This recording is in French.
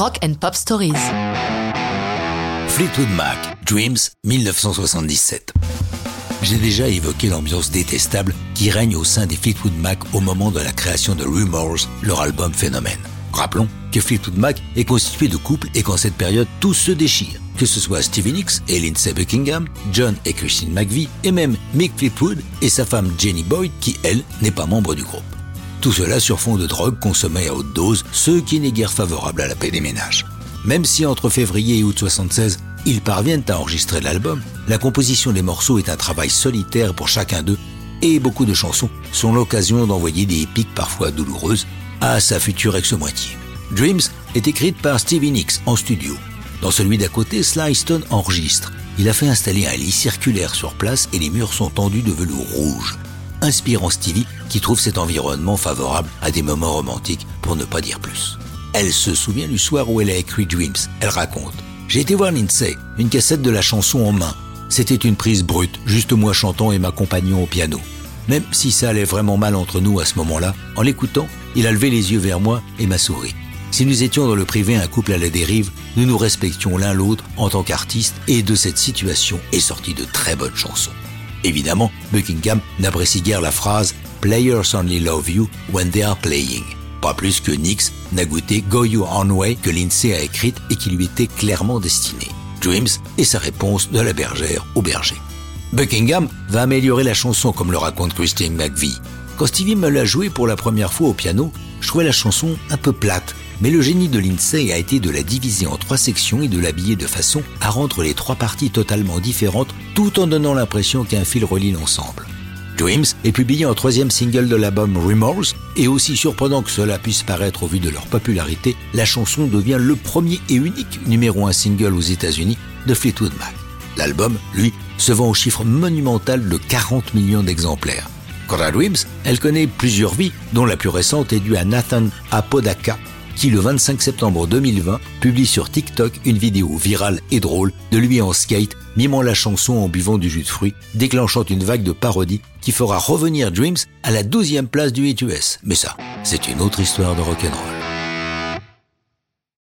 Rock and Pop Stories. Fleetwood Mac, Dreams, 1977. J'ai déjà évoqué l'ambiance détestable qui règne au sein des Fleetwood Mac au moment de la création de Rumors, leur album phénomène. Rappelons que Fleetwood Mac est constitué de couples et qu'en cette période, tous se déchirent. Que ce soit Stevie Nicks et Lindsey Buckingham, John et Christine McVie, et même Mick Fleetwood et sa femme Jenny Boyd, qui, elle, n'est pas membre du groupe. Tout cela sur fond de drogue consommée à haute dose, ce qui n'est guère favorable à la paix des ménages. Même si entre février et août 76, ils parviennent à enregistrer l'album, la composition des morceaux est un travail solitaire pour chacun d'eux et beaucoup de chansons sont l'occasion d'envoyer des piques parfois douloureuses à sa future ex-moitié. Dreams est écrite par Stevie Nicks en studio. Dans celui d'à côté, Sly Stone enregistre. Il a fait installer un lit circulaire sur place et les murs sont tendus de velours rouge, inspirant Stevie qui trouve cet environnement favorable à des moments romantiques pour ne pas dire plus. Elle se souvient du soir où elle a écrit Dreams. Elle raconte J'ai été voir Lindsay, une cassette de la chanson en main. C'était une prise brute, juste moi chantant et ma compagnon au piano. Même si ça allait vraiment mal entre nous à ce moment-là, en l'écoutant, il a levé les yeux vers moi et m'a souri. Si nous étions dans le privé un couple à la dérive, nous nous respections l'un l'autre en tant qu'artistes et de cette situation est sortie de très bonnes chansons. Évidemment, Buckingham n'apprécie guère la phrase Players only love you when they are playing. Pas plus que Nix n'a goûté Go Your Own Way que Lindsay a écrite et qui lui était clairement destinée. Dreams est sa réponse de la bergère au berger. Buckingham va améliorer la chanson comme le raconte Christine McVie. Quand Stevie me l'a joué pour la première fois au piano, je trouvais la chanson un peu plate, mais le génie de Lindsay a été de la diviser en trois sections et de l'habiller de façon à rendre les trois parties totalement différentes tout en donnant l'impression qu'un fil relie l'ensemble. Dreams est publié en troisième single de l'album Remorse, et aussi surprenant que cela puisse paraître au vu de leur popularité, la chanson devient le premier et unique numéro un single aux États-Unis de Fleetwood Mac. L'album, lui, se vend au chiffre monumental de 40 millions d'exemplaires. Quant à Dreams, elle connaît plusieurs vies, dont la plus récente est due à Nathan Apodaka, qui le 25 septembre 2020 publie sur TikTok une vidéo virale et drôle de lui en skate, mimant la chanson en buvant du jus de fruits, déclenchant une vague de parodies qui fera revenir Dreams à la 12e place du hit US. Mais ça, c'est une autre histoire de rock'n'roll.